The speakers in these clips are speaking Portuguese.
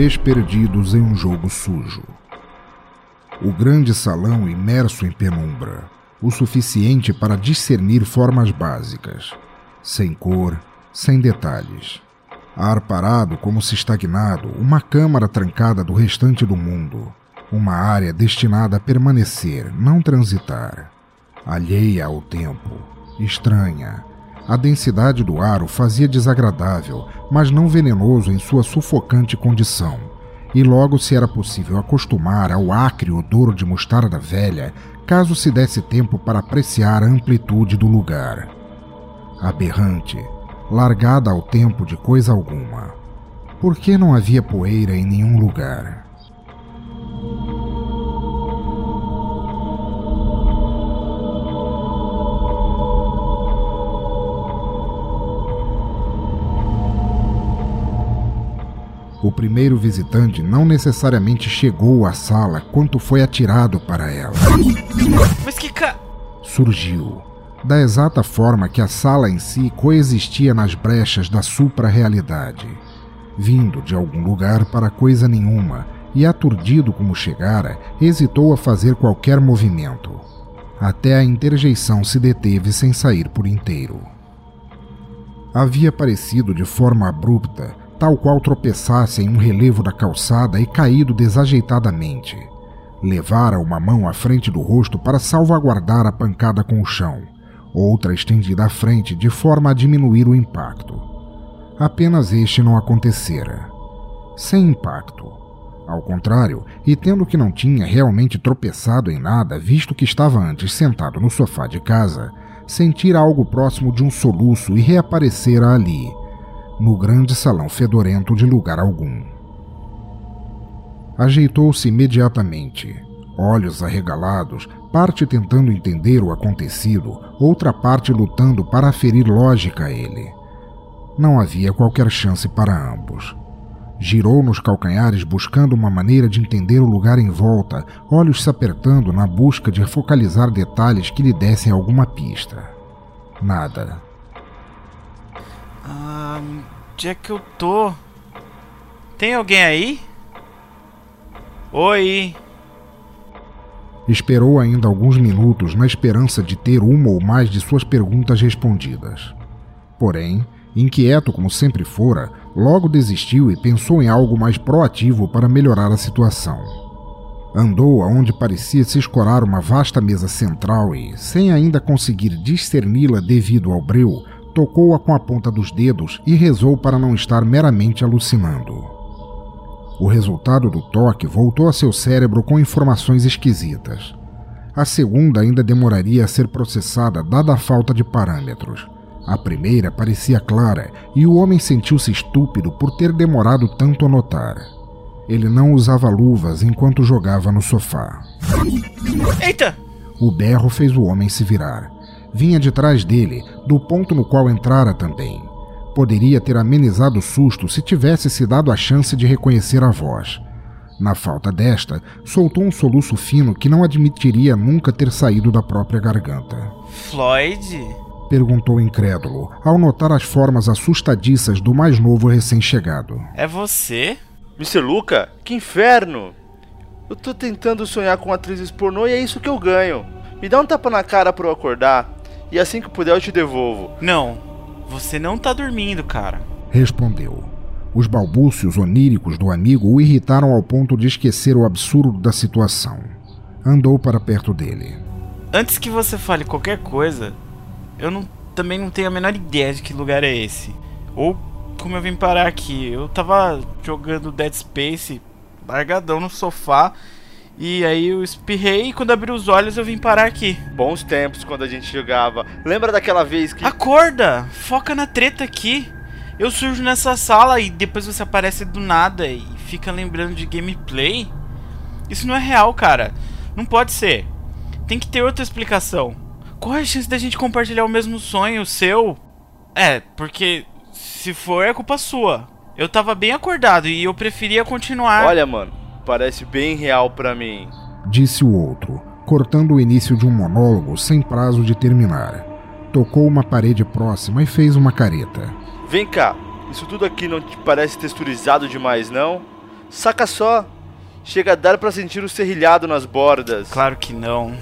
Três perdidos em um jogo sujo. O grande salão imerso em penumbra, o suficiente para discernir formas básicas, sem cor, sem detalhes. Ar parado como se estagnado, uma câmara trancada do restante do mundo, uma área destinada a permanecer, não transitar. Alheia ao tempo, estranha. A densidade do ar o fazia desagradável, mas não venenoso em sua sufocante condição. E logo se era possível acostumar ao acre odor de mostarda velha, caso se desse tempo para apreciar a amplitude do lugar. Aberrante, largada ao tempo de coisa alguma. Por que não havia poeira em nenhum lugar? O primeiro visitante não necessariamente chegou à sala quanto foi atirado para ela. Mas que ca... Surgiu, da exata forma que a sala em si coexistia nas brechas da supra-realidade, vindo de algum lugar para coisa nenhuma e aturdido como chegara, hesitou a fazer qualquer movimento. Até a interjeição se deteve sem sair por inteiro. Havia aparecido de forma abrupta tal qual tropeçasse em um relevo da calçada e caído desajeitadamente. Levara uma mão à frente do rosto para salvaguardar a pancada com o chão, outra estendida à frente de forma a diminuir o impacto. Apenas este não acontecera. Sem impacto. Ao contrário, e tendo que não tinha realmente tropeçado em nada, visto que estava antes sentado no sofá de casa, sentira algo próximo de um soluço e reaparecera ali, no grande salão fedorento de lugar algum. Ajeitou-se imediatamente, olhos arregalados, parte tentando entender o acontecido, outra parte lutando para aferir lógica a ele. Não havia qualquer chance para ambos. Girou nos calcanhares buscando uma maneira de entender o lugar em volta, olhos se apertando na busca de focalizar detalhes que lhe dessem alguma pista. Nada. Ah, onde é que eu tô? Tem alguém aí? Oi. Esperou ainda alguns minutos na esperança de ter uma ou mais de suas perguntas respondidas. Porém, inquieto como sempre fora, logo desistiu e pensou em algo mais proativo para melhorar a situação. Andou aonde parecia se escorar uma vasta mesa central e, sem ainda conseguir discerni-la devido ao breu, tocou-a com a ponta dos dedos e rezou para não estar meramente alucinando. O resultado do toque voltou a seu cérebro com informações esquisitas. A segunda ainda demoraria a ser processada, dada a falta de parâmetros. A primeira parecia clara e o homem sentiu-se estúpido por ter demorado tanto a notar. Ele não usava luvas enquanto jogava no sofá. Eita! O berro fez o homem se virar vinha de trás dele, do ponto no qual entrara também. Poderia ter amenizado o susto se tivesse se dado a chance de reconhecer a voz. Na falta desta, soltou um soluço fino que não admitiria nunca ter saído da própria garganta. Floyd? Perguntou incrédulo, ao notar as formas assustadiças do mais novo recém-chegado. É você? Mr. Luca? Que inferno! Eu tô tentando sonhar com atrizes pornô e é isso que eu ganho. Me dá um tapa na cara pra eu acordar e assim que puder eu te devolvo. Não, você não tá dormindo, cara. Respondeu. Os balbúcios oníricos do amigo o irritaram ao ponto de esquecer o absurdo da situação. Andou para perto dele. Antes que você fale qualquer coisa, eu não, também não tenho a menor ideia de que lugar é esse. Ou como eu vim parar aqui. Eu tava jogando Dead Space, largadão no sofá, e aí eu espirrei e quando abri os olhos eu vim parar aqui. Bons tempos quando a gente jogava. Lembra daquela vez que. Acorda! Foca na treta aqui. Eu surjo nessa sala e depois você aparece do nada e fica lembrando de gameplay. Isso não é real, cara. Não pode ser. Tem que ter outra explicação. Qual é a chance da gente compartilhar o mesmo sonho, seu? É, porque se for é culpa sua. Eu tava bem acordado e eu preferia continuar. Olha, mano, parece bem real para mim. Disse o outro, cortando o início de um monólogo sem prazo de terminar. Tocou uma parede próxima e fez uma careta. Vem cá, isso tudo aqui não te parece texturizado demais, não? Saca só. Chega a dar para sentir o serrilhado nas bordas. Claro que não.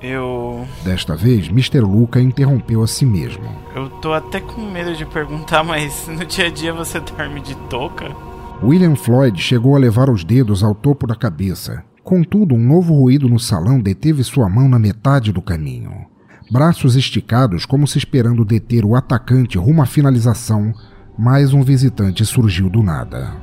Eu. Desta vez, Mr. Luca interrompeu a si mesmo. Eu tô até com medo de perguntar, mas no dia a dia você dorme de touca? William Floyd chegou a levar os dedos ao topo da cabeça. Contudo, um novo ruído no salão deteve sua mão na metade do caminho. Braços esticados, como se esperando deter o atacante rumo à finalização, mais um visitante surgiu do nada.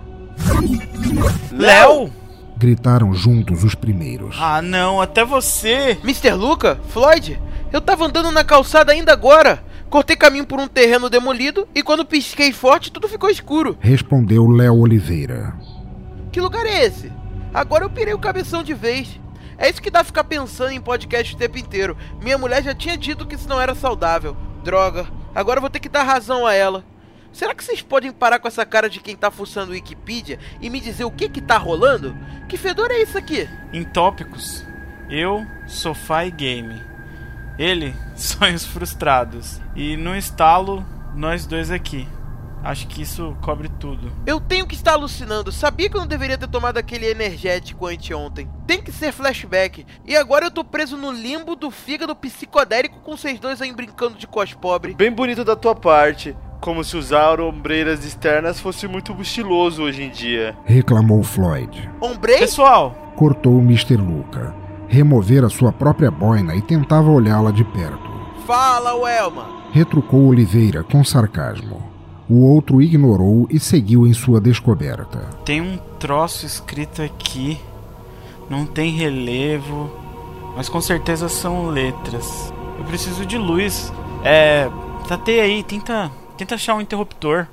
Léo! Gritaram juntos os primeiros. Ah, não, até você! Mr. Luca? Floyd? Eu tava andando na calçada ainda agora. Cortei caminho por um terreno demolido e quando pisquei forte tudo ficou escuro. Respondeu Léo Oliveira. Que lugar é esse? Agora eu pirei o cabeção de vez. É isso que dá ficar pensando em podcast o tempo inteiro. Minha mulher já tinha dito que isso não era saudável. Droga, agora eu vou ter que dar razão a ela. Será que vocês podem parar com essa cara de quem tá fuçando o Wikipedia e me dizer o que que tá rolando? Que fedor é isso aqui? Em tópicos, eu, sofá e game. Ele, sonhos frustrados. E no estalo, nós dois aqui. Acho que isso cobre tudo. Eu tenho que estar alucinando. Sabia que eu não deveria ter tomado aquele energético anteontem. Tem que ser flashback. E agora eu tô preso no limbo do fígado psicodélico com vocês dois aí brincando de cos pobre. Bem bonito da tua parte. Como se usar ombreiras externas fosse muito estiloso hoje em dia. Reclamou Floyd. Ombrei? Pessoal, Cortou Mr. Luca. Removera sua própria boina e tentava olhá-la de perto. Fala, Welma. Retrucou Oliveira com sarcasmo. O outro ignorou e seguiu em sua descoberta. tem um troço escrito aqui. Não tem relevo, mas com certeza são letras. Eu preciso de luz. É. Tatei aí, tenta. Tenta achar um interruptor.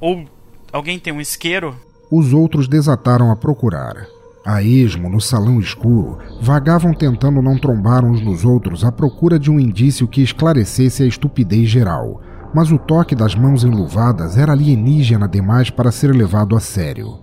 Ou alguém tem um isqueiro? Os outros desataram a procurar. A esmo, no salão escuro, vagavam tentando não trombar uns nos outros à procura de um indício que esclarecesse a estupidez geral, mas o toque das mãos enluvadas era alienígena demais para ser levado a sério.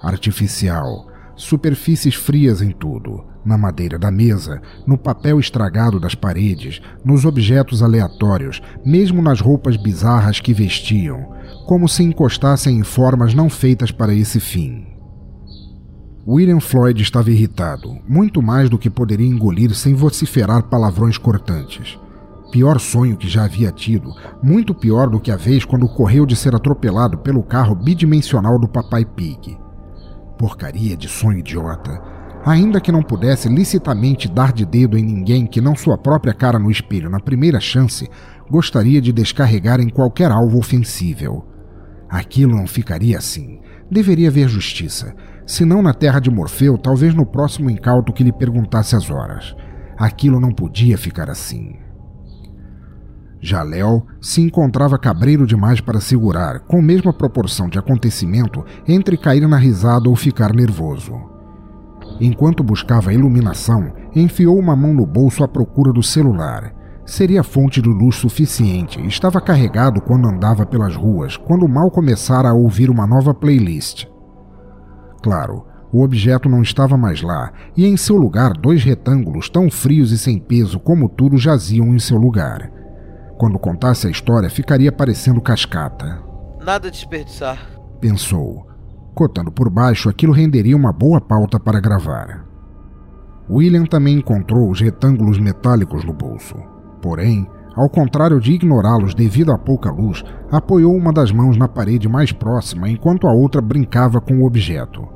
Artificial, superfícies frias em tudo, na madeira da mesa, no papel estragado das paredes, nos objetos aleatórios, mesmo nas roupas bizarras que vestiam, como se encostassem em formas não feitas para esse fim. William Floyd estava irritado, muito mais do que poderia engolir sem vociferar palavrões cortantes. Pior sonho que já havia tido, muito pior do que a vez quando correu de ser atropelado pelo carro bidimensional do Papai Pig. Porcaria de sonho idiota. Ainda que não pudesse licitamente dar de dedo em ninguém que não sua própria cara no espelho na primeira chance, gostaria de descarregar em qualquer alvo ofensível. Aquilo não ficaria assim. Deveria haver justiça. Se não na terra de Morfeu, talvez no próximo incauto que lhe perguntasse as horas. Aquilo não podia ficar assim. Já Léo se encontrava cabreiro demais para segurar, com mesma proporção de acontecimento entre cair na risada ou ficar nervoso. Enquanto buscava iluminação, enfiou uma mão no bolso à procura do celular. Seria fonte de luz suficiente estava carregado quando andava pelas ruas, quando mal começara a ouvir uma nova playlist. Claro, o objeto não estava mais lá, e em seu lugar dois retângulos tão frios e sem peso como tudo jaziam em seu lugar. Quando contasse a história, ficaria parecendo cascata. Nada a desperdiçar. Pensou. Cotando por baixo, aquilo renderia uma boa pauta para gravar. William também encontrou os retângulos metálicos no bolso. Porém, ao contrário de ignorá-los devido à pouca luz, apoiou uma das mãos na parede mais próxima enquanto a outra brincava com o objeto.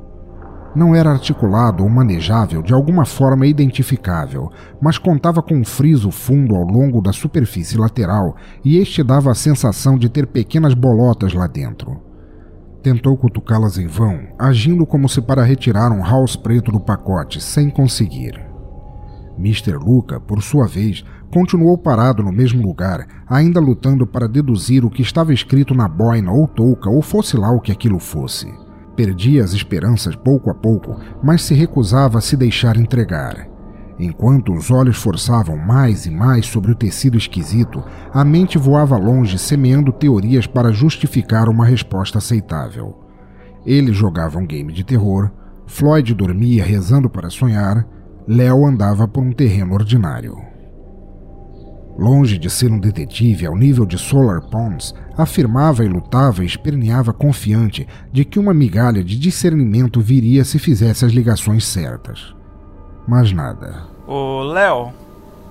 Não era articulado ou manejável de alguma forma identificável, mas contava com um friso fundo ao longo da superfície lateral e este dava a sensação de ter pequenas bolotas lá dentro. Tentou cutucá-las em vão, agindo como se para retirar um house preto do pacote, sem conseguir. Mr. Luca, por sua vez, continuou parado no mesmo lugar, ainda lutando para deduzir o que estava escrito na boina ou touca, ou fosse lá o que aquilo fosse. Perdia as esperanças pouco a pouco, mas se recusava a se deixar entregar. Enquanto os olhos forçavam mais e mais sobre o tecido esquisito, a mente voava longe, semeando teorias para justificar uma resposta aceitável. Ele jogava um game de terror, Floyd dormia rezando para sonhar, Léo andava por um terreno ordinário. Longe de ser um detetive ao nível de Solar Pons, afirmava e lutava e esperneava confiante de que uma migalha de discernimento viria se fizesse as ligações certas. Mas nada. Ô, Léo,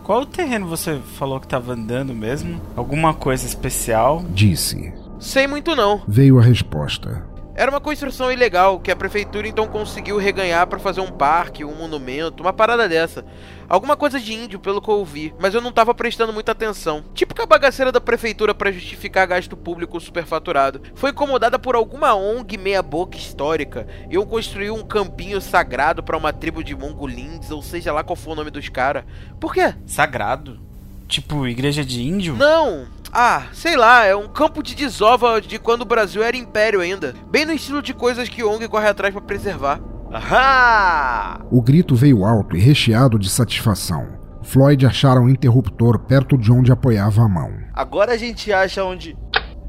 qual terreno você falou que estava andando mesmo? Alguma coisa especial? Disse. Sei muito não. Veio a resposta. Era uma construção ilegal que a prefeitura então conseguiu reganhar para fazer um parque, um monumento, uma parada dessa. Alguma coisa de índio, pelo que eu ouvi, mas eu não tava prestando muita atenção. Típica bagaceira da prefeitura para justificar gasto público superfaturado. Foi incomodada por alguma ONG meia-boca histórica. Eu construí um campinho sagrado para uma tribo de mongolins, ou seja lá qual for o nome dos caras. Por quê? Sagrado? Tipo, igreja de índio? Não, ah, sei lá, é um campo de desova de quando o Brasil era império ainda. Bem no estilo de coisas que ONG corre atrás para preservar. Ahá! O grito veio alto e recheado de satisfação. Floyd achara um interruptor perto de onde apoiava a mão. Agora a gente acha onde.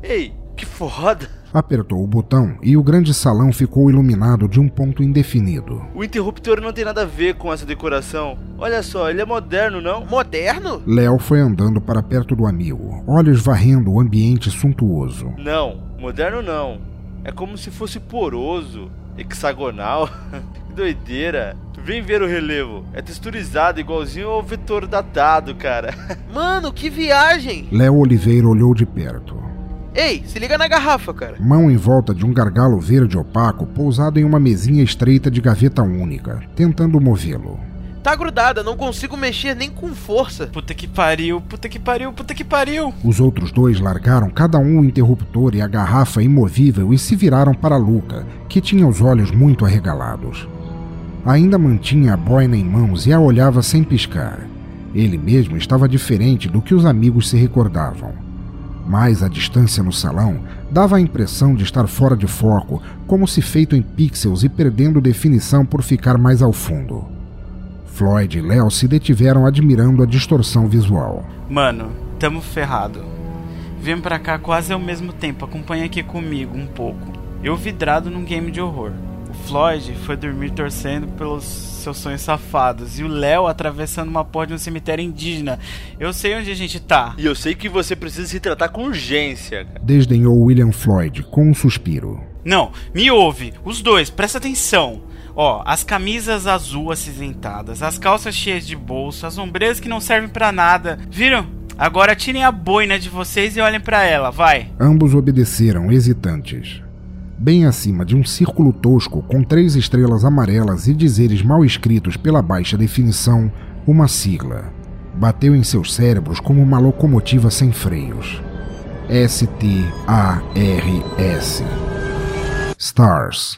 Ei, que foda! Apertou o botão e o grande salão ficou iluminado de um ponto indefinido. O interruptor não tem nada a ver com essa decoração. Olha só, ele é moderno, não? Moderno? Léo foi andando para perto do amigo, olhos varrendo o ambiente suntuoso. Não, moderno não. É como se fosse poroso, hexagonal. que doideira. Vem ver o relevo. É texturizado igualzinho ao vetor datado, cara. Mano, que viagem! Léo Oliveira olhou de perto. Ei, se liga na garrafa, cara. Mão em volta de um gargalo verde opaco pousado em uma mesinha estreita de gaveta única, tentando movê-lo. Tá grudada, não consigo mexer nem com força. Puta que pariu, puta que pariu, puta que pariu. Os outros dois largaram cada um o interruptor e a garrafa imovível e se viraram para Luca, que tinha os olhos muito arregalados. Ainda mantinha a boina em mãos e a olhava sem piscar. Ele mesmo estava diferente do que os amigos se recordavam mas a distância no salão dava a impressão de estar fora de foco, como se feito em pixels e perdendo definição por ficar mais ao fundo. Floyd e Léo se detiveram admirando a distorção visual. Mano, tamo ferrado. Vem pra cá quase ao mesmo tempo, acompanha aqui comigo um pouco. Eu vidrado num game de horror. Floyd foi dormir torcendo pelos seus sonhos safados. E o Léo atravessando uma porta de um cemitério indígena. Eu sei onde a gente tá. E eu sei que você precisa se tratar com urgência. Desdenhou William Floyd com um suspiro. Não, me ouve. Os dois, presta atenção. Ó, as camisas azul acinzentadas, as calças cheias de bolso, as ombreiras que não servem para nada. Viram? Agora tirem a boina de vocês e olhem para ela, vai. Ambos obedeceram, hesitantes bem acima de um círculo tosco com três estrelas amarelas e dizeres mal escritos pela baixa definição, uma sigla. Bateu em seus cérebros como uma locomotiva sem freios. S-T-A-R-S. Stars.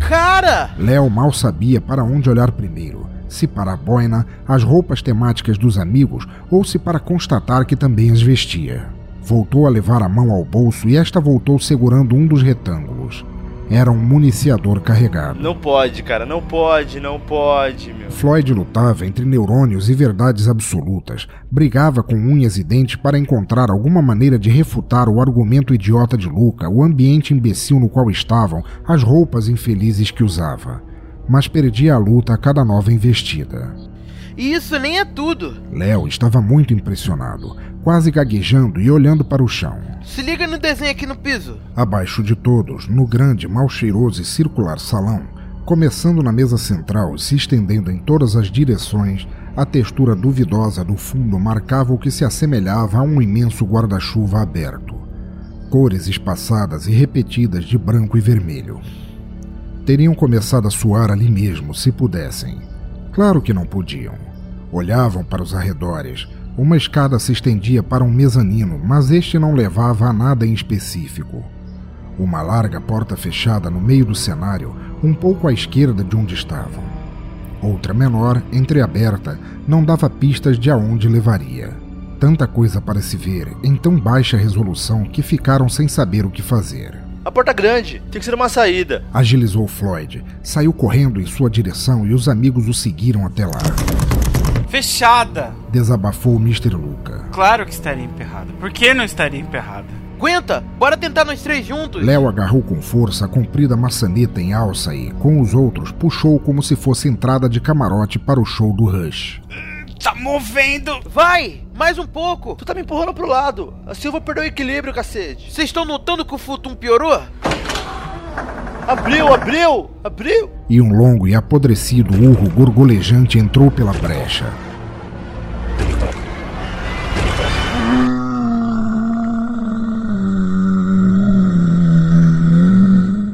Cara! Léo mal sabia para onde olhar primeiro. Se para a boina, as roupas temáticas dos amigos, ou se para constatar que também as vestia. Voltou a levar a mão ao bolso e esta voltou segurando um dos retângulos. Era um municiador carregado. Não pode, cara, não pode, não pode, meu. Floyd lutava entre neurônios e verdades absolutas, brigava com unhas e dentes para encontrar alguma maneira de refutar o argumento idiota de Luca, o ambiente imbecil no qual estavam, as roupas infelizes que usava. Mas perdia a luta a cada nova investida. E isso nem é tudo. Léo estava muito impressionado, quase gaguejando e olhando para o chão. Se liga no desenho aqui no piso. Abaixo de todos, no grande, mal cheiroso e circular salão, começando na mesa central e se estendendo em todas as direções, a textura duvidosa do fundo marcava o que se assemelhava a um imenso guarda-chuva aberto. Cores espaçadas e repetidas de branco e vermelho. Teriam começado a suar ali mesmo, se pudessem. Claro que não podiam. Olhavam para os arredores. Uma escada se estendia para um mezanino, mas este não levava a nada em específico. Uma larga porta fechada no meio do cenário, um pouco à esquerda de onde estavam. Outra menor, entreaberta, não dava pistas de aonde levaria. Tanta coisa para se ver em tão baixa resolução que ficaram sem saber o que fazer. A porta grande, tem que ser uma saída. Agilizou Floyd. Saiu correndo em sua direção e os amigos o seguiram até lá. Fechada! Desabafou Mr. Luca. Claro que estaria emperrada. Por que não estaria emperrada? Aguenta! Bora tentar nós três juntos! Léo agarrou com força a comprida maçaneta em alça e, com os outros, puxou como se fosse entrada de camarote para o show do Rush. Tá movendo! Vai! Mais um pouco! Tu tá me empurrando pro lado. Assim eu vou perder o equilíbrio, cacete. Vocês estão notando que o futum piorou? Abriu, abriu, abriu. E um longo e apodrecido urro gorgolejante entrou pela brecha.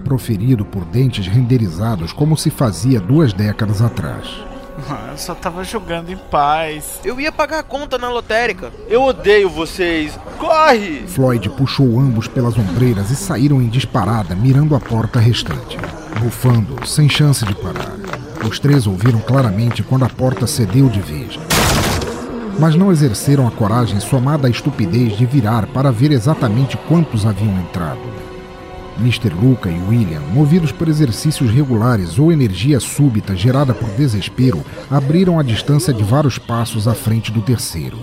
Proferido por dentes renderizados como se fazia duas décadas atrás. Eu só tava jogando em paz. Eu ia pagar a conta na lotérica. Eu odeio vocês. Corre! Floyd puxou ambos pelas ombreiras e saíram em disparada, mirando a porta restante. Bufando, sem chance de parar. Os três ouviram claramente quando a porta cedeu de vez. Mas não exerceram a coragem somada à estupidez de virar para ver exatamente quantos haviam entrado. Mr. Luca e William, movidos por exercícios regulares ou energia súbita gerada por desespero, abriram a distância de vários passos à frente do terceiro.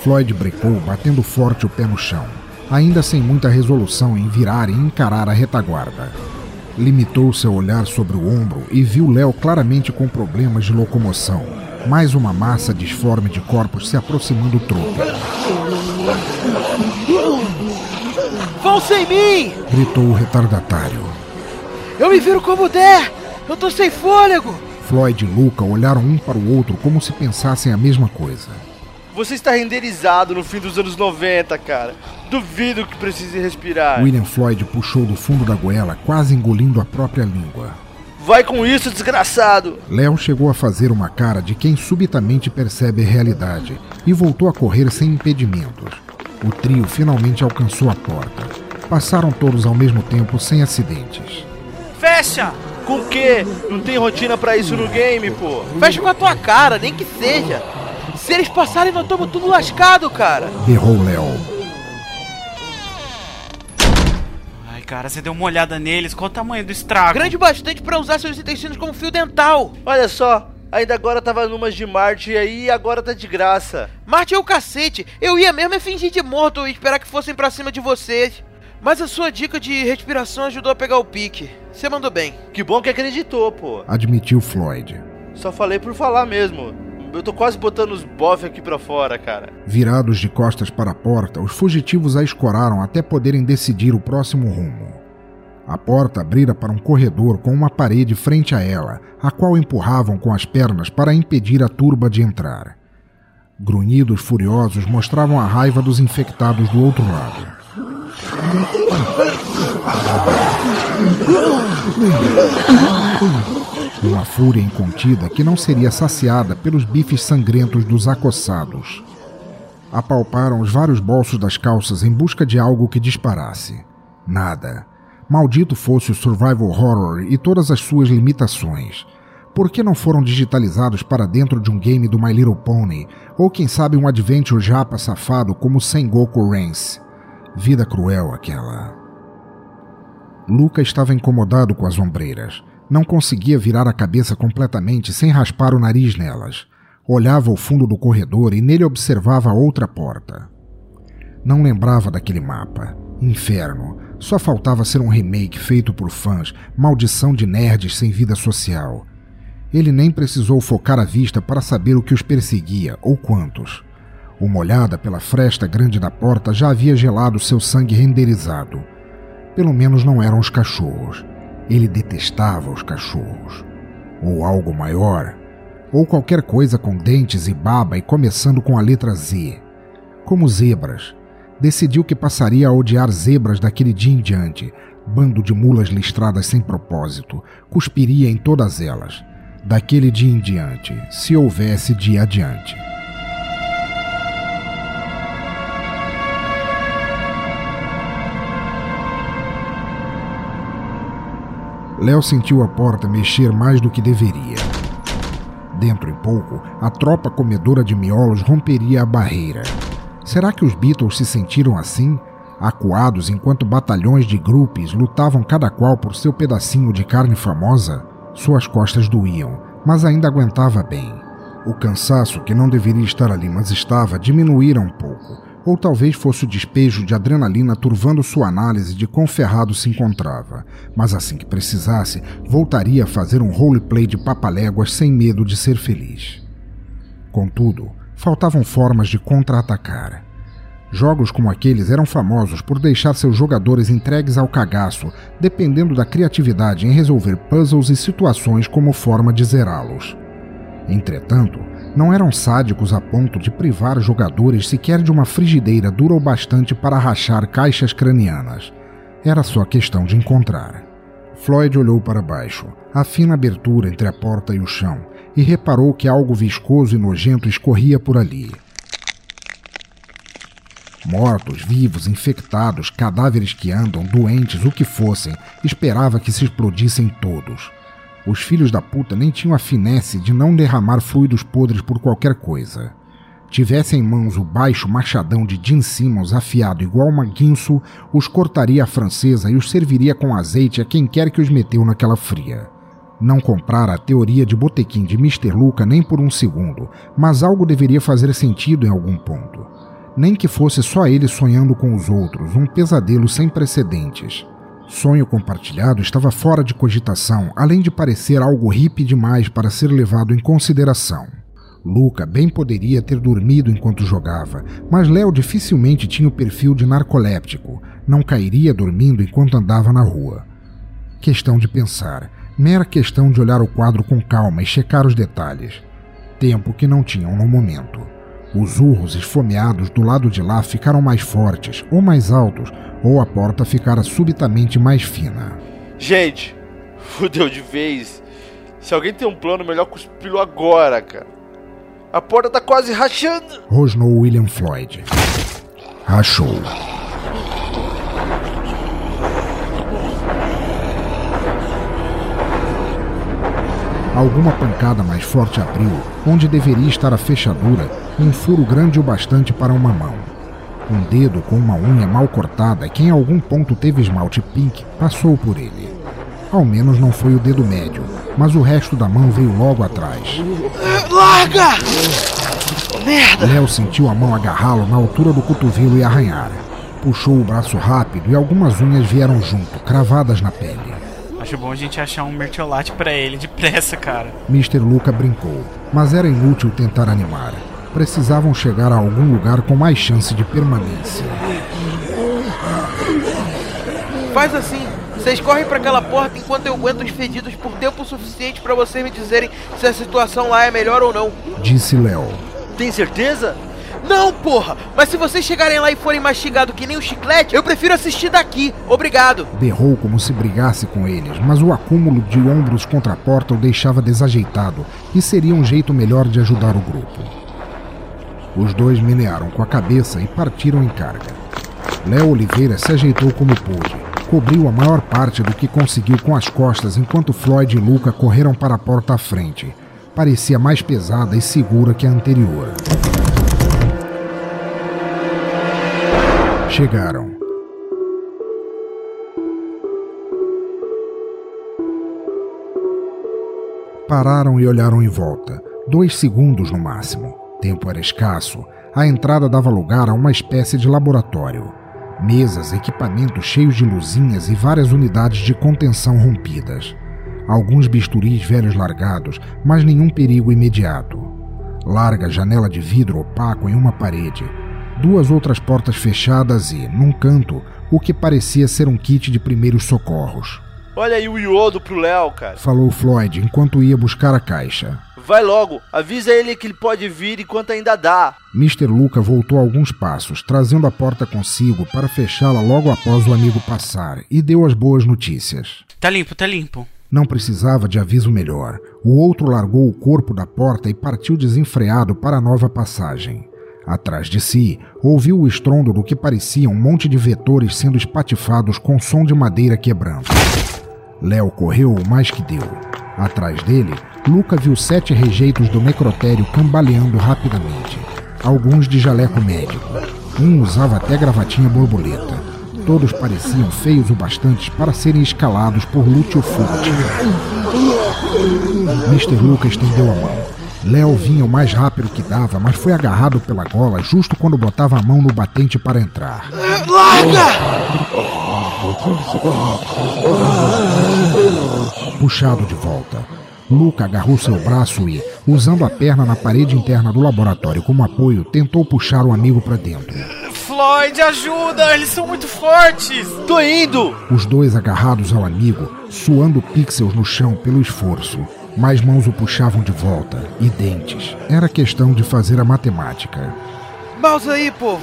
Floyd brecou, batendo forte o pé no chão, ainda sem muita resolução em virar e encarar a retaguarda. Limitou seu olhar sobre o ombro e viu Léo claramente com problemas de locomoção. Mais uma massa disforme de corpos se aproximando do tropo. Vão sem mim! Gritou o retardatário. Eu me viro como der! Eu tô sem fôlego! Floyd e Luca olharam um para o outro como se pensassem a mesma coisa. Você está renderizado no fim dos anos 90, cara. Duvido que precise respirar. William Floyd puxou do fundo da goela, quase engolindo a própria língua. Vai com isso, desgraçado! Léo chegou a fazer uma cara de quem subitamente percebe a realidade e voltou a correr sem impedimentos. O trio finalmente alcançou a porta. Passaram todos ao mesmo tempo sem acidentes. Fecha! Com o quê? Não tem rotina pra isso no game, pô. Fecha com a tua cara, nem que seja. Se eles passarem, nós estamos tudo lascado, cara. Berrou Léo. Ai, cara, você deu uma olhada neles. Qual o tamanho do estrago? Grande bastante pra usar seus intestinos como fio dental. Olha só, ainda agora tava numas de Marte aí e agora tá de graça. Marte é o cacete. Eu ia mesmo é fingir de morto e esperar que fossem pra cima de vocês. Mas a sua dica de respiração ajudou a pegar o pique. Você mandou bem. Que bom que acreditou, pô. Admitiu Floyd. Só falei por falar mesmo. Eu tô quase botando os bof aqui pra fora, cara. Virados de costas para a porta, os fugitivos a escoraram até poderem decidir o próximo rumo. A porta abrira para um corredor com uma parede frente a ela, a qual empurravam com as pernas para impedir a turba de entrar. Grunhidos furiosos mostravam a raiva dos infectados do outro lado. Uma fúria incontida que não seria saciada pelos bifes sangrentos dos acossados. Apalparam os vários bolsos das calças em busca de algo que disparasse. Nada. Maldito fosse o survival horror e todas as suas limitações. Por que não foram digitalizados para dentro de um game do My Little Pony? Ou quem sabe um adventure japa safado como Sengoku Rance? Vida cruel aquela. Luca estava incomodado com as ombreiras. Não conseguia virar a cabeça completamente sem raspar o nariz nelas. Olhava ao fundo do corredor e nele observava outra porta. Não lembrava daquele mapa. Inferno. Só faltava ser um remake feito por fãs, maldição de nerds sem vida social. Ele nem precisou focar a vista para saber o que os perseguia ou quantos. Uma olhada pela fresta grande da porta já havia gelado seu sangue renderizado. Pelo menos não eram os cachorros. Ele detestava os cachorros. Ou algo maior. Ou qualquer coisa com dentes e baba e começando com a letra Z. Como zebras. Decidiu que passaria a odiar zebras daquele dia em diante. Bando de mulas listradas sem propósito. Cuspiria em todas elas. Daquele dia em diante, se houvesse dia adiante. Léo sentiu a porta mexer mais do que deveria. Dentro em pouco, a tropa comedora de miolos romperia a barreira. Será que os Beatles se sentiram assim? Acuados enquanto batalhões de grupos lutavam cada qual por seu pedacinho de carne famosa? Suas costas doíam, mas ainda aguentava bem. O cansaço, que não deveria estar ali, mas estava, diminuíra um pouco, ou talvez fosse o despejo de adrenalina turvando sua análise de quão ferrado se encontrava, mas assim que precisasse, voltaria a fazer um roleplay de papaléguas sem medo de ser feliz. Contudo, faltavam formas de contra-atacar. Jogos como aqueles eram famosos por deixar seus jogadores entregues ao cagaço, dependendo da criatividade em resolver puzzles e situações como forma de zerá-los. Entretanto, não eram sádicos a ponto de privar jogadores sequer de uma frigideira dura o bastante para rachar caixas cranianas. Era só questão de encontrar. Floyd olhou para baixo, a fina abertura entre a porta e o chão, e reparou que algo viscoso e nojento escorria por ali. Mortos, vivos, infectados, cadáveres que andam, doentes, o que fossem, esperava que se explodissem todos. Os filhos da puta nem tinham a finesse de não derramar fluidos podres por qualquer coisa. Tivesse em mãos o baixo machadão de Jim Simmons afiado igual uma guinso, os cortaria à francesa e os serviria com azeite a quem quer que os meteu naquela fria. Não comprara a teoria de botequim de Mr. Luca nem por um segundo, mas algo deveria fazer sentido em algum ponto. Nem que fosse só ele sonhando com os outros, um pesadelo sem precedentes. Sonho compartilhado estava fora de cogitação, além de parecer algo hippie demais para ser levado em consideração. Luca bem poderia ter dormido enquanto jogava, mas Léo dificilmente tinha o perfil de narcoléptico, não cairia dormindo enquanto andava na rua. Questão de pensar, mera questão de olhar o quadro com calma e checar os detalhes. Tempo que não tinham no momento. Os urros esfomeados do lado de lá ficaram mais fortes ou mais altos, ou a porta ficara subitamente mais fina. Gente, fudeu de vez. Se alguém tem um plano, melhor cuspi-lo agora, cara. A porta tá quase rachando. Rosnou William Floyd. Rachou. Alguma pancada mais forte abriu, onde deveria estar a fechadura, um furo grande o bastante para uma mão. Um dedo com uma unha mal cortada que em algum ponto teve esmalte pink passou por ele. Ao menos não foi o dedo médio, mas o resto da mão veio logo atrás. Larga! Merda! Léo sentiu a mão agarrá-lo na altura do cotovelo e arranhar. Puxou o braço rápido e algumas unhas vieram junto, cravadas na pele. Acho bom a gente achar um mertiolate para ele depressa, cara. Mr. Luca brincou, mas era inútil tentar animar precisavam chegar a algum lugar com mais chance de permanência. Faz assim. Vocês correm para aquela porta enquanto eu aguento os fedidos por tempo suficiente para vocês me dizerem se a situação lá é melhor ou não. Disse Léo. Tem certeza? Não, porra! Mas se vocês chegarem lá e forem mastigados que nem um chiclete, eu prefiro assistir daqui. Obrigado! Berrou como se brigasse com eles, mas o acúmulo de ombros contra a porta o deixava desajeitado e seria um jeito melhor de ajudar o grupo. Os dois menearam com a cabeça e partiram em carga. Léo Oliveira se ajeitou como pôde, cobriu a maior parte do que conseguiu com as costas enquanto Floyd e Luca correram para a porta à frente. Parecia mais pesada e segura que a anterior. Chegaram. Pararam e olharam em volta, dois segundos no máximo tempo era escasso, a entrada dava lugar a uma espécie de laboratório. Mesas, equipamentos cheios de luzinhas e várias unidades de contenção rompidas. Alguns bisturis velhos largados, mas nenhum perigo imediato. Larga janela de vidro opaco em uma parede. Duas outras portas fechadas e, num canto, o que parecia ser um kit de primeiros socorros. Olha aí o iodo pro Léo, cara. Falou Floyd enquanto ia buscar a caixa. Vai logo, avisa ele que ele pode vir enquanto ainda dá. Mr. Luca voltou alguns passos, trazendo a porta consigo para fechá-la logo após o amigo passar, e deu as boas notícias. Tá limpo, tá limpo. Não precisava de aviso melhor. O outro largou o corpo da porta e partiu desenfreado para a nova passagem. Atrás de si, ouviu o estrondo do que parecia um monte de vetores sendo espatifados com som de madeira quebrando. Léo correu o mais que deu. Atrás dele, Luca viu sete rejeitos do necrotério cambaleando rapidamente, alguns de jaleco médico. Um usava até gravatinha borboleta. Todos pareciam feios o bastante para serem escalados por Lúcio Fulci. Mr. Luca estendeu a mão. Léo vinha o mais rápido que dava, mas foi agarrado pela gola justo quando botava a mão no batente para entrar. Larga! Puxado de volta. Luca agarrou seu braço e, usando a perna na parede interna do laboratório como apoio, tentou puxar o amigo para dentro. Floyd, ajuda! Eles são muito fortes! Tô indo! Os dois agarrados ao amigo, suando pixels no chão pelo esforço. Mais mãos o puxavam de volta, e dentes. Era questão de fazer a matemática. Mouse aí, povo!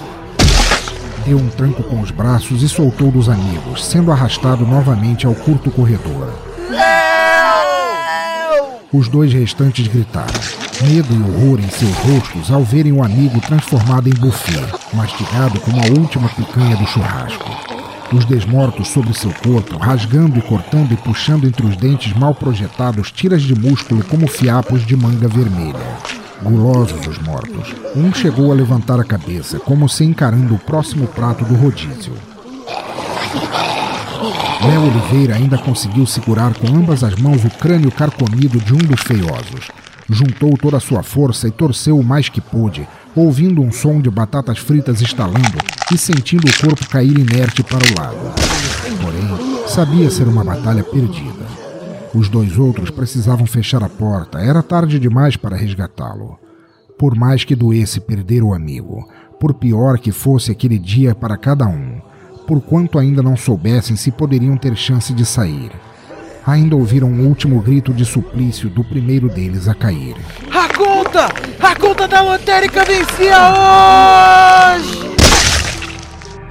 Deu um tranco com os braços e soltou dos amigos, sendo arrastado novamente ao curto corredor. Os dois restantes gritaram, medo e horror em seus rostos ao verem o amigo transformado em buffet, mastigado como a última picanha do churrasco. Os desmortos sobre seu corpo, rasgando e cortando e puxando entre os dentes mal projetados tiras de músculo como fiapos de manga vermelha. Gulosos os mortos. Um chegou a levantar a cabeça, como se encarando o próximo prato do rodízio. Léo Oliveira ainda conseguiu segurar com ambas as mãos o crânio carcomido de um dos feiosos. Juntou toda a sua força e torceu o mais que pôde, ouvindo um som de batatas fritas estalando e sentindo o corpo cair inerte para o lado. Porém, sabia ser uma batalha perdida. Os dois outros precisavam fechar a porta, era tarde demais para resgatá-lo. Por mais que doesse perder o amigo, por pior que fosse aquele dia para cada um, por quanto ainda não soubessem se poderiam ter chance de sair. Ainda ouviram um último grito de suplício do primeiro deles a cair. A A conta da lotérica vencia hoje!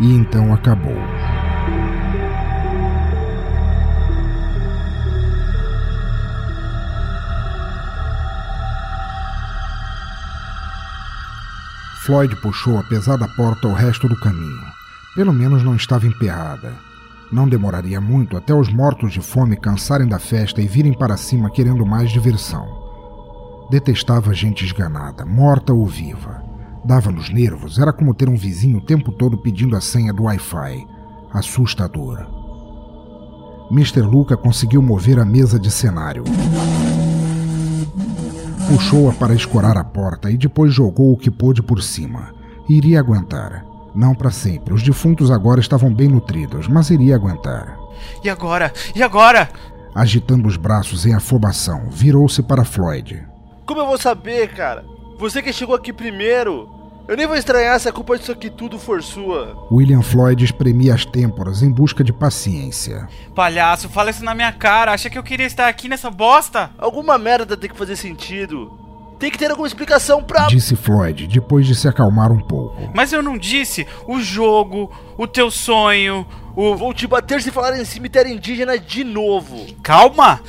E então acabou. Floyd puxou a pesada porta o resto do caminho. Pelo menos não estava emperrada. Não demoraria muito até os mortos de fome cansarem da festa e virem para cima querendo mais diversão. Detestava gente esganada, morta ou viva. Dava-nos nervos, era como ter um vizinho o tempo todo pedindo a senha do Wi-Fi. Assustador. Mr. Luca conseguiu mover a mesa de cenário. Puxou-a para escorar a porta e depois jogou o que pôde por cima. Iria aguentar. Não para sempre. Os defuntos agora estavam bem nutridos, mas iria aguentar. E agora? E agora? Agitando os braços em afobação, virou-se para Floyd. Como eu vou saber, cara? Você que chegou aqui primeiro. Eu nem vou estranhar se a culpa disso aqui tudo for sua. William Floyd espremia as têmporas em busca de paciência. Palhaço, fala isso na minha cara. Acha que eu queria estar aqui nessa bosta? Alguma merda tem que fazer sentido. Tem que ter alguma explicação pra. Disse Floyd, depois de se acalmar um pouco. Mas eu não disse o jogo, o teu sonho, o. Vou te bater se falar em cemitério indígena de novo. Calma!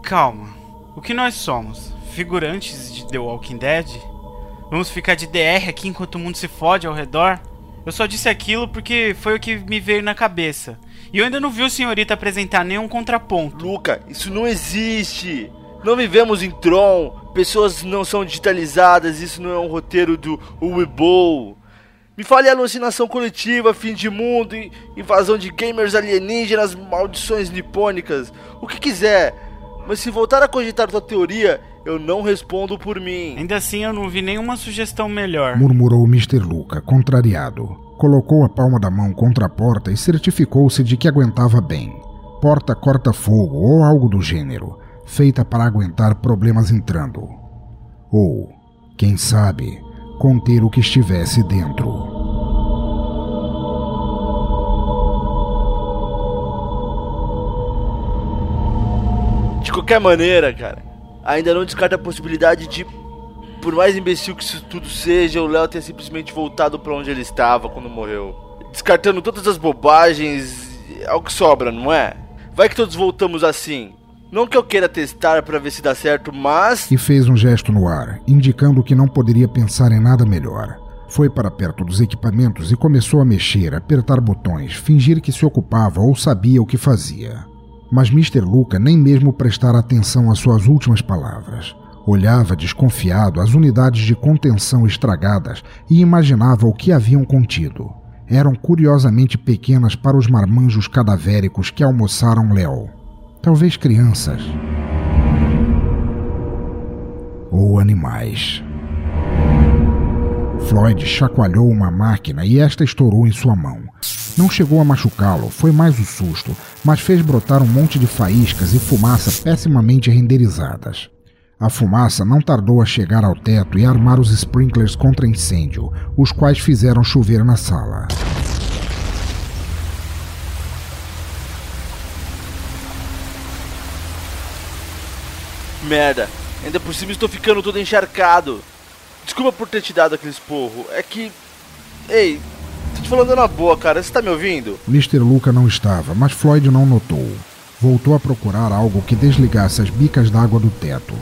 Calma. O que nós somos? Figurantes de The Walking Dead? Vamos ficar de DR aqui enquanto o mundo se fode ao redor? Eu só disse aquilo porque foi o que me veio na cabeça. E eu ainda não vi o senhorita apresentar nenhum contraponto. Luca, isso não existe! Não vivemos em Tron, pessoas não são digitalizadas, isso não é um roteiro do Weibo. Me fale alucinação coletiva, fim de mundo, invasão de gamers alienígenas, maldições nipônicas, o que quiser. Mas se voltar a cogitar tua teoria, eu não respondo por mim. Ainda assim, eu não vi nenhuma sugestão melhor. Murmurou Mr. Luca, contrariado. Colocou a palma da mão contra a porta e certificou-se de que aguentava bem. Porta corta-fogo ou algo do gênero feita para aguentar problemas entrando. Ou, quem sabe, conter o que estivesse dentro. De qualquer maneira, cara, ainda não descarta a possibilidade de, por mais imbecil que isso tudo seja, o Léo ter simplesmente voltado para onde ele estava quando morreu. Descartando todas as bobagens, é o que sobra, não é? Vai que todos voltamos assim, não que eu queira testar para ver se dá certo, mas. E fez um gesto no ar, indicando que não poderia pensar em nada melhor. Foi para perto dos equipamentos e começou a mexer, apertar botões, fingir que se ocupava ou sabia o que fazia. Mas Mr. Luca nem mesmo prestara atenção às suas últimas palavras. Olhava desconfiado as unidades de contenção estragadas e imaginava o que haviam contido. Eram curiosamente pequenas para os marmanjos cadavéricos que almoçaram Léo talvez crianças ou animais. Floyd chacoalhou uma máquina e esta estourou em sua mão. Não chegou a machucá-lo, foi mais o susto, mas fez brotar um monte de faíscas e fumaça pessimamente renderizadas. A fumaça não tardou a chegar ao teto e armar os sprinklers contra incêndio, os quais fizeram chover na sala. Merda, ainda por cima estou ficando todo encharcado. Desculpa por ter te dado aquele esporro. É que. Ei, tô te falando na boa, cara. Você tá me ouvindo? Mr. Luca não estava, mas Floyd não notou. Voltou a procurar algo que desligasse as bicas d'água do teto.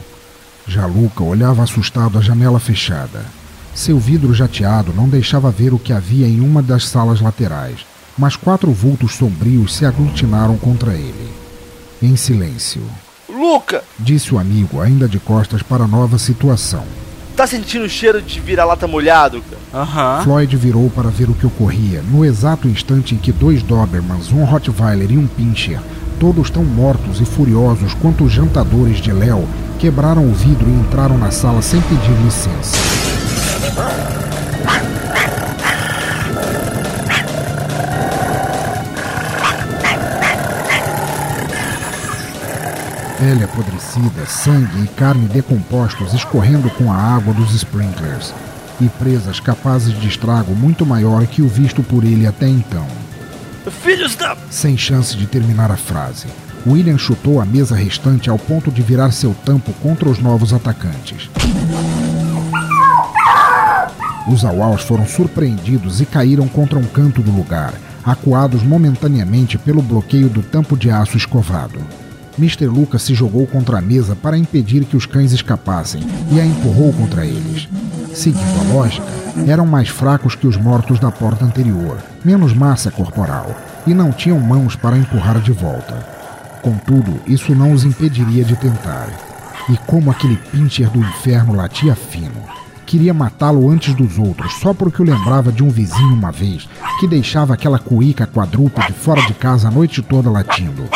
Já Luca olhava assustado a janela fechada. Seu vidro jateado não deixava ver o que havia em uma das salas laterais, mas quatro vultos sombrios se aglutinaram contra ele. Em silêncio. Luca! Disse o amigo, ainda de costas para a nova situação. Tá sentindo o cheiro de vira-lata molhado, cara? Aham. Floyd virou para ver o que ocorria, no exato instante em que dois Dobermans, um Rottweiler e um Pinscher, todos tão mortos e furiosos quanto os jantadores de Léo, quebraram o vidro e entraram na sala sem pedir licença. Pele apodrecida, sangue e carne decompostos escorrendo com a água dos sprinklers, e presas capazes de estrago muito maior que o visto por ele até então. Filhos da. Sem chance de terminar a frase, William chutou a mesa restante ao ponto de virar seu tampo contra os novos atacantes. Os auaus foram surpreendidos e caíram contra um canto do lugar, acuados momentaneamente pelo bloqueio do tampo de aço escovado. Mr. Lucas se jogou contra a mesa para impedir que os cães escapassem e a empurrou contra eles. Seguindo a lógica, eram mais fracos que os mortos da porta anterior, menos massa corporal, e não tinham mãos para empurrar de volta. Contudo, isso não os impediria de tentar. E como aquele pincher do inferno latia fino. Queria matá-lo antes dos outros, só porque o lembrava de um vizinho uma vez, que deixava aquela cuíca quadrúpede fora de casa a noite toda latindo.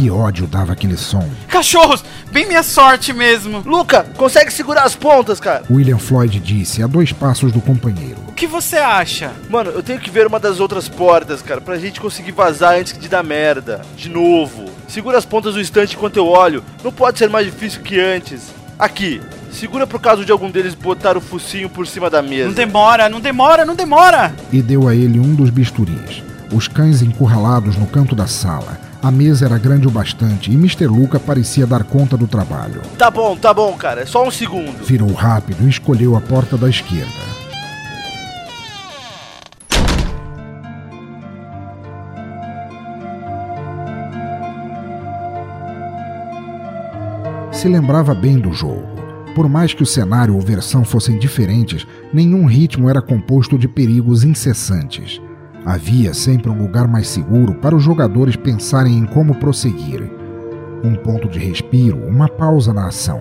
Que ódio dava aquele som. Cachorros! Bem minha sorte mesmo! Luca, consegue segurar as pontas, cara? William Floyd disse a dois passos do companheiro. O que você acha? Mano, eu tenho que ver uma das outras portas, cara, pra gente conseguir vazar antes de dar merda. De novo. Segura as pontas do estante enquanto eu olho. Não pode ser mais difícil que antes. Aqui. Segura pro caso de algum deles botar o focinho por cima da mesa. Não demora, não demora, não demora! E deu a ele um dos bisturis. Os cães encurralados no canto da sala. A mesa era grande o bastante e Mr. Luca parecia dar conta do trabalho. Tá bom, tá bom, cara. É só um segundo. Virou rápido e escolheu a porta da esquerda. Se lembrava bem do jogo. Por mais que o cenário ou versão fossem diferentes, nenhum ritmo era composto de perigos incessantes. Havia sempre um lugar mais seguro para os jogadores pensarem em como prosseguir. Um ponto de respiro, uma pausa na ação.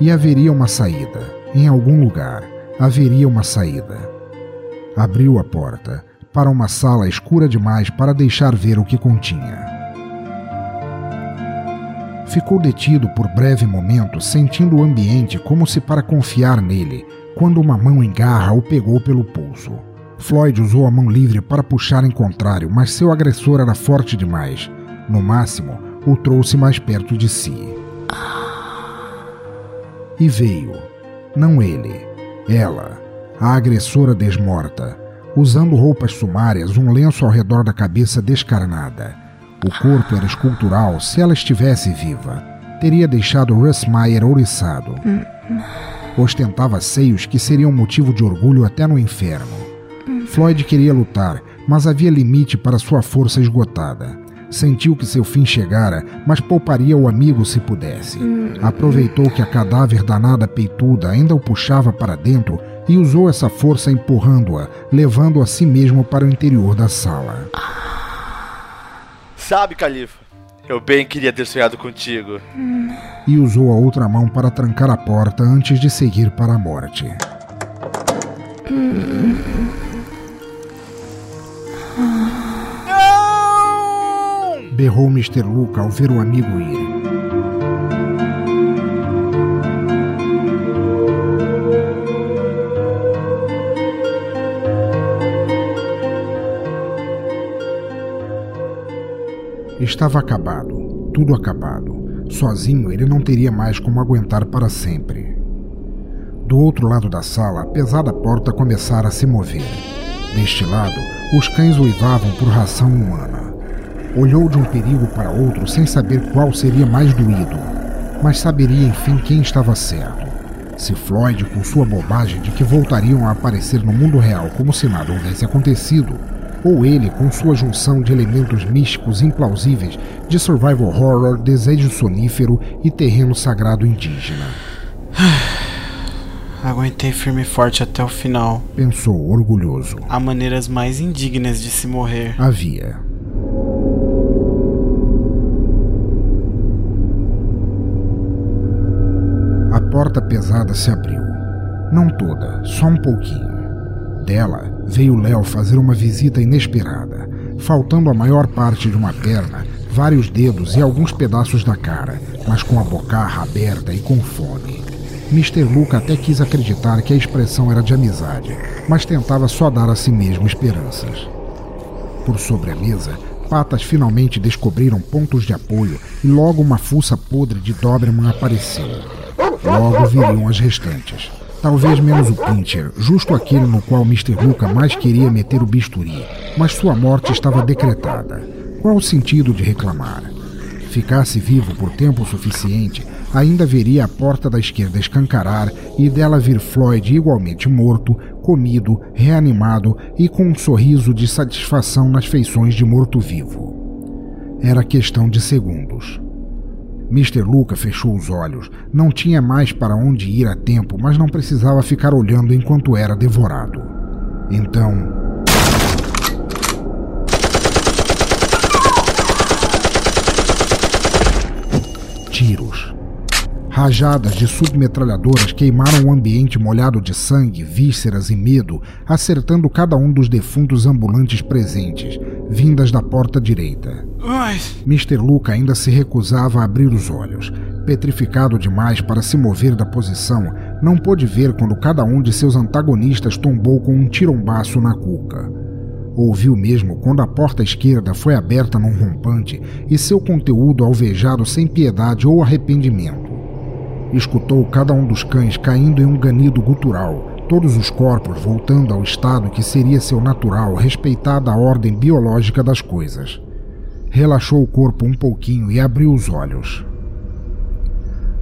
E haveria uma saída. Em algum lugar, haveria uma saída. Abriu a porta para uma sala escura demais para deixar ver o que continha. Ficou detido por breve momento, sentindo o ambiente como se para confiar nele, quando uma mão em garra o pegou pelo pulso. Floyd usou a mão livre para puxar em contrário, mas seu agressor era forte demais. No máximo, o trouxe mais perto de si. E veio. Não ele. Ela. A agressora desmorta. Usando roupas sumárias, um lenço ao redor da cabeça descarnada. O corpo era escultural se ela estivesse viva. Teria deixado Russ Meyer ouriçado. Ostentava seios que seriam motivo de orgulho até no inferno. Floyd queria lutar, mas havia limite para sua força esgotada. Sentiu que seu fim chegara, mas pouparia o amigo se pudesse. Aproveitou que a cadáver danada peituda ainda o puxava para dentro e usou essa força empurrando-a, levando a si mesmo para o interior da sala. Sabe, Califa? Eu bem queria ter sonhado contigo. E usou a outra mão para trancar a porta antes de seguir para a morte. Berrou Mr. Luca ao ver o amigo ir. Estava acabado, tudo acabado. Sozinho ele não teria mais como aguentar para sempre. Do outro lado da sala, a pesada porta começara a se mover. Deste lado, os cães uivavam por ração humana. Olhou de um perigo para outro sem saber qual seria mais doído, mas saberia enfim quem estava certo. Se Floyd, com sua bobagem de que voltariam a aparecer no mundo real como se nada houvesse acontecido, ou ele com sua junção de elementos místicos implausíveis de survival horror, desejo sonífero e terreno sagrado indígena. Aguentei firme e forte até o final. Pensou orgulhoso. Há maneiras mais indignas de se morrer. Havia. Porta pesada se abriu. Não toda, só um pouquinho. Dela veio Léo fazer uma visita inesperada, faltando a maior parte de uma perna, vários dedos e alguns pedaços da cara, mas com a bocarra aberta e com fome. Mr. Luca até quis acreditar que a expressão era de amizade, mas tentava só dar a si mesmo esperanças. Por sobre a mesa, patas finalmente descobriram pontos de apoio e logo uma fuça podre de Doberman apareceu. Logo viriam as restantes. Talvez menos o Pincher, justo aquele no qual Mr. Luca mais queria meter o bisturi, mas sua morte estava decretada. Qual o sentido de reclamar? Ficasse vivo por tempo suficiente, ainda veria a porta da esquerda escancarar e dela vir Floyd igualmente morto, comido, reanimado e com um sorriso de satisfação nas feições de morto-vivo. Era questão de segundos. Mr. Luca fechou os olhos. Não tinha mais para onde ir a tempo, mas não precisava ficar olhando enquanto era devorado. Então. Tiros. Rajadas de submetralhadoras queimaram o ambiente molhado de sangue, vísceras e medo, acertando cada um dos defuntos ambulantes presentes, vindas da porta direita. Mr. Luca ainda se recusava a abrir os olhos. Petrificado demais para se mover da posição, não pôde ver quando cada um de seus antagonistas tombou com um tirombaço na cuca. Ouviu mesmo quando a porta esquerda foi aberta num rompante e seu conteúdo alvejado sem piedade ou arrependimento. Escutou cada um dos cães caindo em um ganido gutural, todos os corpos voltando ao estado que seria seu natural, respeitada a ordem biológica das coisas. Relaxou o corpo um pouquinho e abriu os olhos.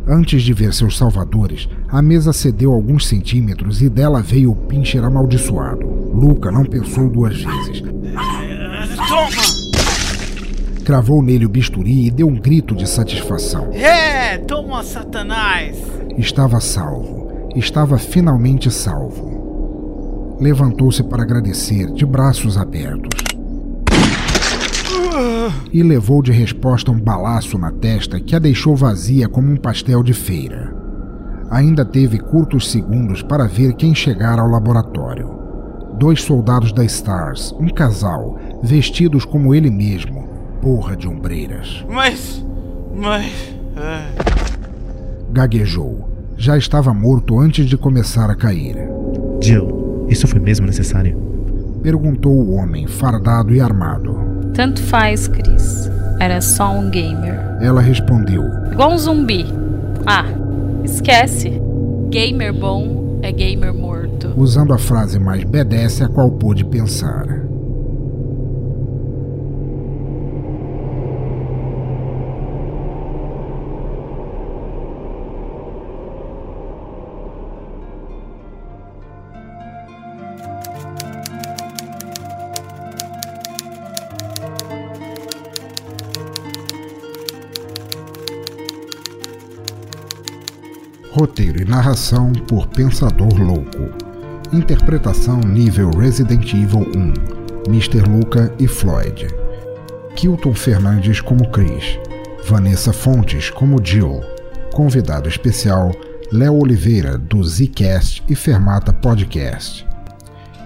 Antes de ver seus salvadores, a mesa cedeu alguns centímetros e dela veio o pincher amaldiçoado. Luca não pensou duas vezes. Toma! Cravou nele o bisturi e deu um grito de satisfação. É, toma, Satanás! Estava salvo. Estava finalmente salvo. Levantou-se para agradecer, de braços abertos. E levou de resposta um balaço na testa que a deixou vazia como um pastel de feira. Ainda teve curtos segundos para ver quem chegara ao laboratório. Dois soldados da Stars, um casal, vestidos como ele mesmo, porra de ombreiras. Mas. Mas. É. Gaguejou. Já estava morto antes de começar a cair. Jill, isso foi mesmo necessário? Perguntou o homem, fardado e armado. Tanto faz, Chris. Era só um gamer. Ela respondeu. Igual um zumbi. Ah, esquece. Gamer bom é gamer morto. Usando a frase mais bedece a qual pôde pensar. Roteiro e narração por Pensador Louco. Interpretação nível Resident Evil 1. Mr. Luca e Floyd. Kilton Fernandes como Chris. Vanessa Fontes como Jill. Convidado especial Léo Oliveira do Zcast e Fermata Podcast.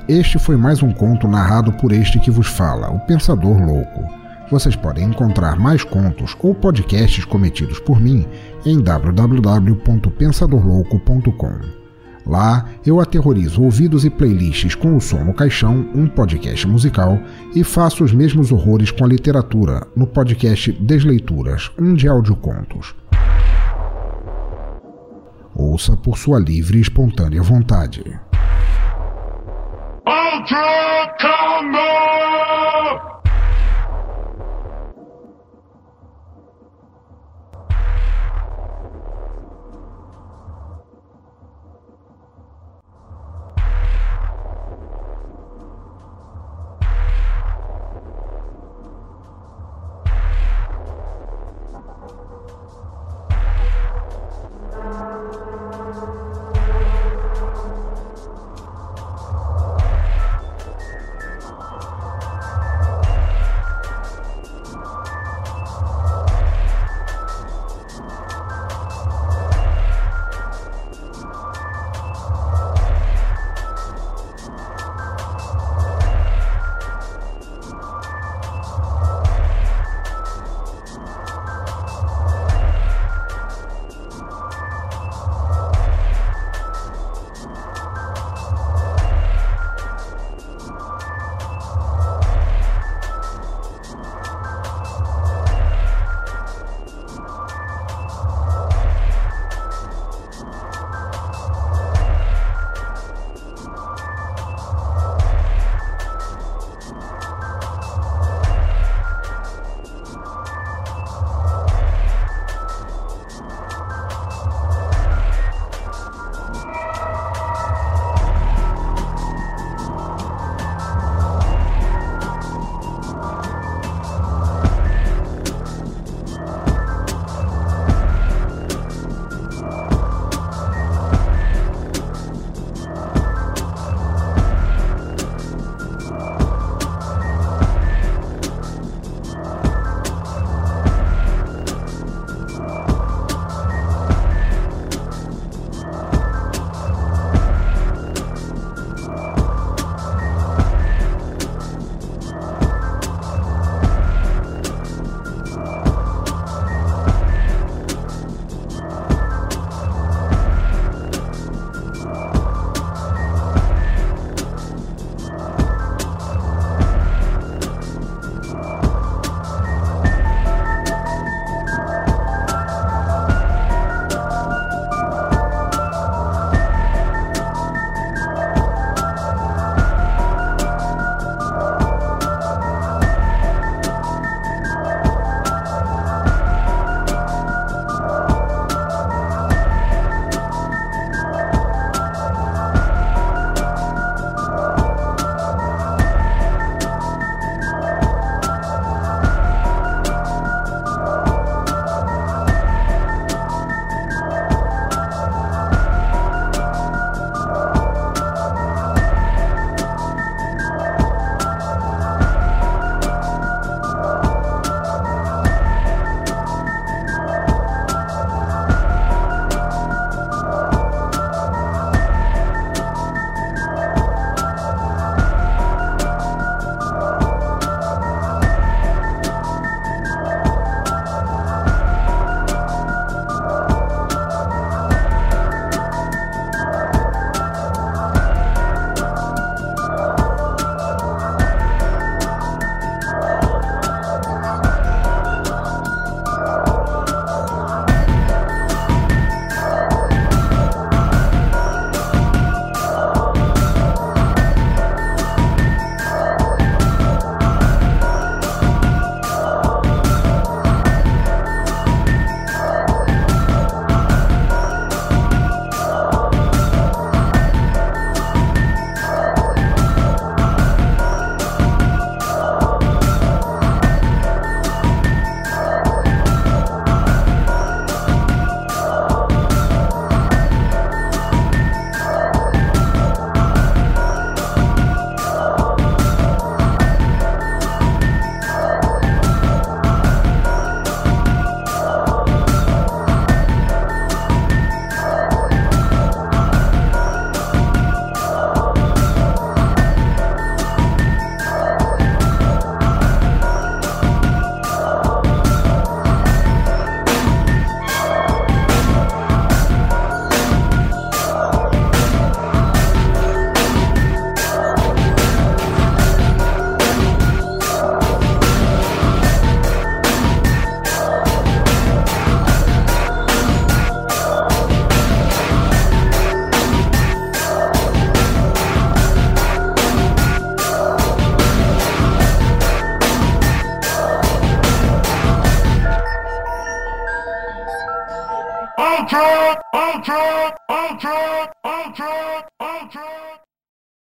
Este foi mais um conto narrado por este que vos fala, o Pensador Louco. Vocês podem encontrar mais contos ou podcasts cometidos por mim em www.pensadorlouco.com. Lá, eu aterrorizo ouvidos e playlists com o som no caixão, um podcast musical, e faço os mesmos horrores com a literatura, no podcast Desleituras, um de audiocontos. Ouça por sua livre e espontânea vontade. Ultra Combo!